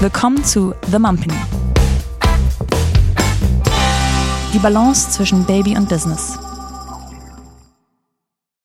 Willkommen zu The Mumpany. Die Balance zwischen Baby und Business.